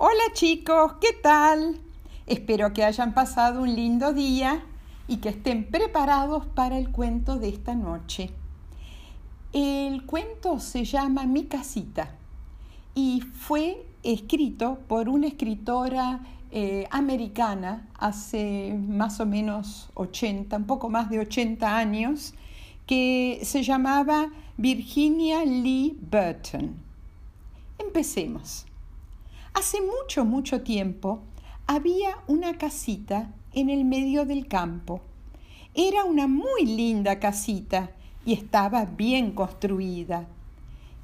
Hola chicos, ¿qué tal? Espero que hayan pasado un lindo día y que estén preparados para el cuento de esta noche. El cuento se llama Mi casita y fue escrito por una escritora eh, americana hace más o menos 80, un poco más de 80 años, que se llamaba Virginia Lee Burton. Empecemos. Hace mucho, mucho tiempo había una casita en el medio del campo. Era una muy linda casita y estaba bien construida.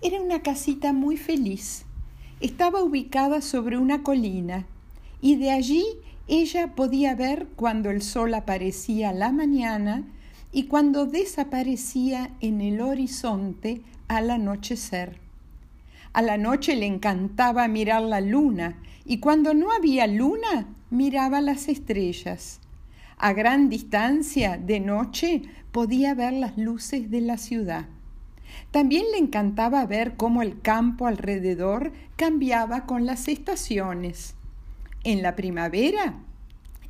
Era una casita muy feliz. Estaba ubicada sobre una colina y de allí ella podía ver cuando el sol aparecía a la mañana y cuando desaparecía en el horizonte al anochecer. A la noche le encantaba mirar la luna y cuando no había luna miraba las estrellas. A gran distancia, de noche, podía ver las luces de la ciudad. También le encantaba ver cómo el campo alrededor cambiaba con las estaciones. En la primavera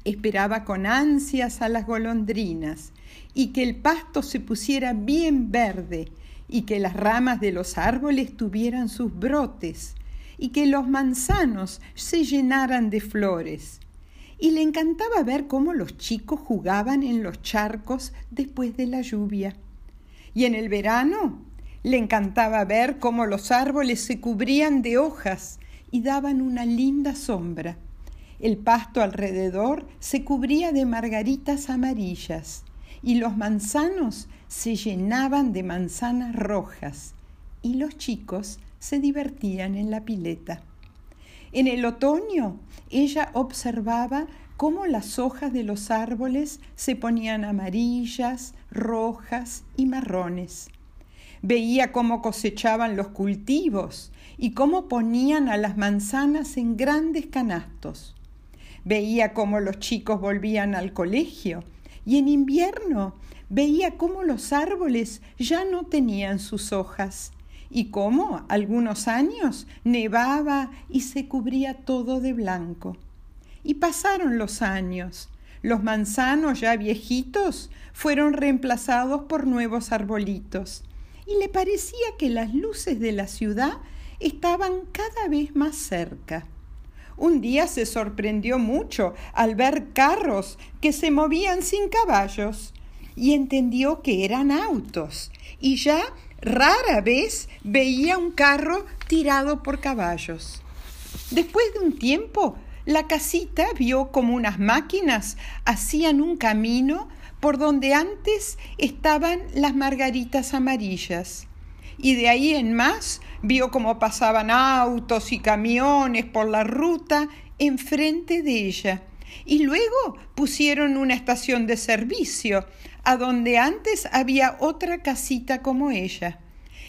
esperaba con ansias a las golondrinas y que el pasto se pusiera bien verde y que las ramas de los árboles tuvieran sus brotes y que los manzanos se llenaran de flores. Y le encantaba ver cómo los chicos jugaban en los charcos después de la lluvia. Y en el verano le encantaba ver cómo los árboles se cubrían de hojas y daban una linda sombra. El pasto alrededor se cubría de margaritas amarillas y los manzanos se llenaban de manzanas rojas y los chicos se divertían en la pileta. En el otoño ella observaba cómo las hojas de los árboles se ponían amarillas, rojas y marrones. Veía cómo cosechaban los cultivos y cómo ponían a las manzanas en grandes canastos. Veía cómo los chicos volvían al colegio y en invierno veía cómo los árboles ya no tenían sus hojas y cómo algunos años nevaba y se cubría todo de blanco. Y pasaron los años. Los manzanos ya viejitos fueron reemplazados por nuevos arbolitos y le parecía que las luces de la ciudad estaban cada vez más cerca. Un día se sorprendió mucho al ver carros que se movían sin caballos y entendió que eran autos y ya rara vez veía un carro tirado por caballos. Después de un tiempo, la casita vio como unas máquinas hacían un camino por donde antes estaban las margaritas amarillas y de ahí en más vio cómo pasaban autos y camiones por la ruta enfrente de ella. Y luego pusieron una estación de servicio, a donde antes había otra casita como ella.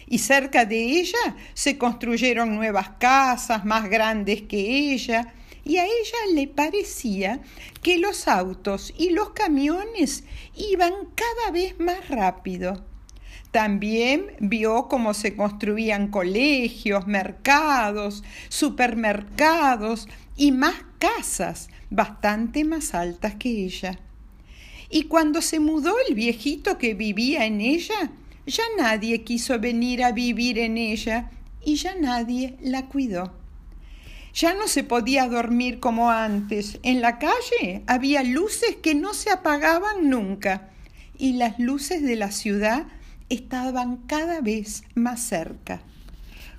Y cerca de ella se construyeron nuevas casas más grandes que ella, y a ella le parecía que los autos y los camiones iban cada vez más rápido. También vio cómo se construían colegios, mercados, supermercados y más casas bastante más altas que ella. Y cuando se mudó el viejito que vivía en ella, ya nadie quiso venir a vivir en ella y ya nadie la cuidó. Ya no se podía dormir como antes. En la calle había luces que no se apagaban nunca y las luces de la ciudad estaban cada vez más cerca.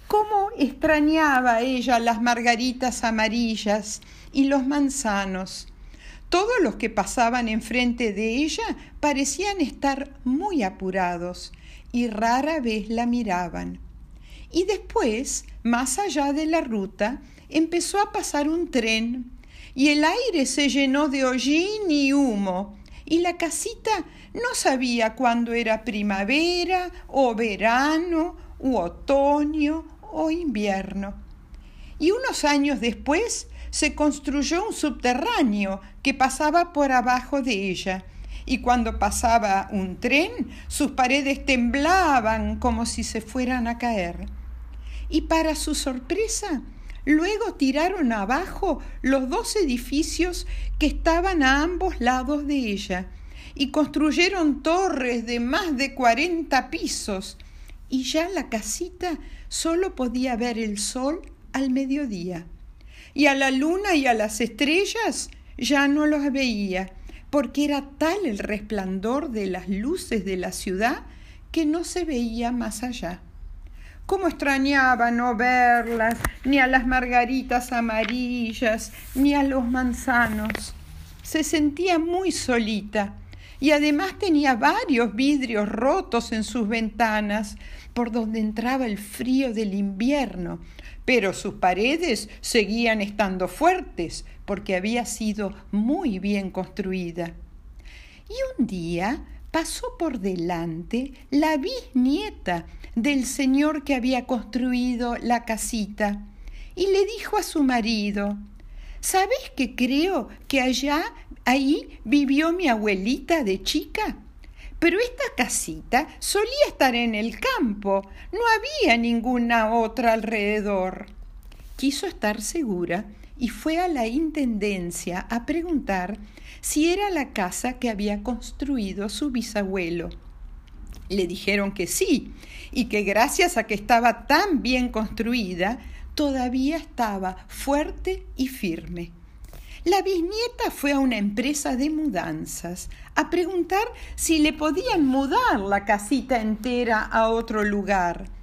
¿Cómo extrañaba ella las margaritas amarillas y los manzanos? Todos los que pasaban enfrente de ella parecían estar muy apurados y rara vez la miraban. Y después, más allá de la ruta, empezó a pasar un tren y el aire se llenó de hollín y humo y la casita no sabía cuándo era primavera o verano u otoño o invierno. Y unos años después se construyó un subterráneo que pasaba por abajo de ella, y cuando pasaba un tren sus paredes temblaban como si se fueran a caer. Y para su sorpresa, Luego tiraron abajo los dos edificios que estaban a ambos lados de ella y construyeron torres de más de cuarenta pisos y ya la casita solo podía ver el sol al mediodía. Y a la luna y a las estrellas ya no los veía, porque era tal el resplandor de las luces de la ciudad que no se veía más allá. Cómo extrañaba no verlas, ni a las margaritas amarillas, ni a los manzanos. Se sentía muy solita y además tenía varios vidrios rotos en sus ventanas, por donde entraba el frío del invierno, pero sus paredes seguían estando fuertes, porque había sido muy bien construida. Y un día pasó por delante la bisnieta del señor que había construido la casita y le dijo a su marido, ¿Sabes que creo que allá, ahí, vivió mi abuelita de chica? Pero esta casita solía estar en el campo, no había ninguna otra alrededor. Quiso estar segura y fue a la Intendencia a preguntar si era la casa que había construido su bisabuelo. Le dijeron que sí, y que gracias a que estaba tan bien construida, todavía estaba fuerte y firme. La bisnieta fue a una empresa de mudanzas a preguntar si le podían mudar la casita entera a otro lugar.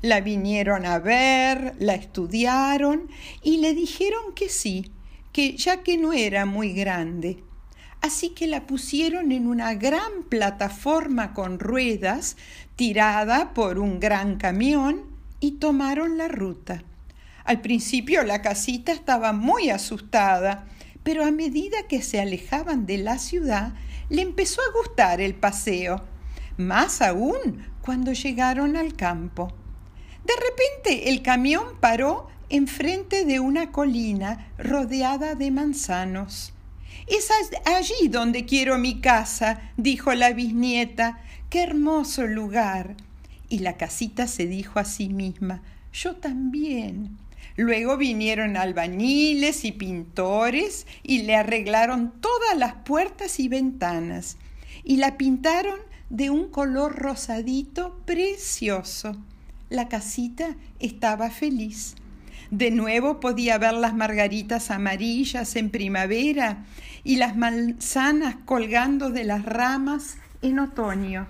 La vinieron a ver, la estudiaron y le dijeron que sí, que ya que no era muy grande. Así que la pusieron en una gran plataforma con ruedas tirada por un gran camión y tomaron la ruta. Al principio la casita estaba muy asustada, pero a medida que se alejaban de la ciudad, le empezó a gustar el paseo, más aún cuando llegaron al campo. De repente el camión paró enfrente de una colina rodeada de manzanos. Es allí donde quiero mi casa, dijo la bisnieta. Qué hermoso lugar. Y la casita se dijo a sí misma, yo también. Luego vinieron albañiles y pintores y le arreglaron todas las puertas y ventanas y la pintaron de un color rosadito precioso. La casita estaba feliz. De nuevo podía ver las margaritas amarillas en primavera y las manzanas colgando de las ramas en otoño.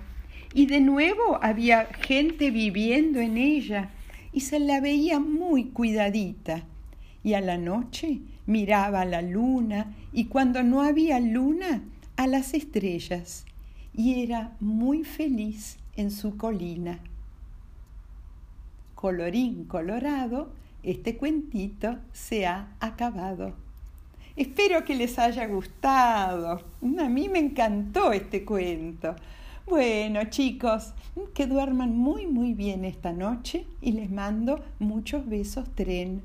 Y de nuevo había gente viviendo en ella y se la veía muy cuidadita. Y a la noche miraba a la luna y cuando no había luna a las estrellas y era muy feliz en su colina. Colorín colorado, este cuentito se ha acabado. Espero que les haya gustado. A mí me encantó este cuento. Bueno, chicos, que duerman muy, muy bien esta noche y les mando muchos besos tren.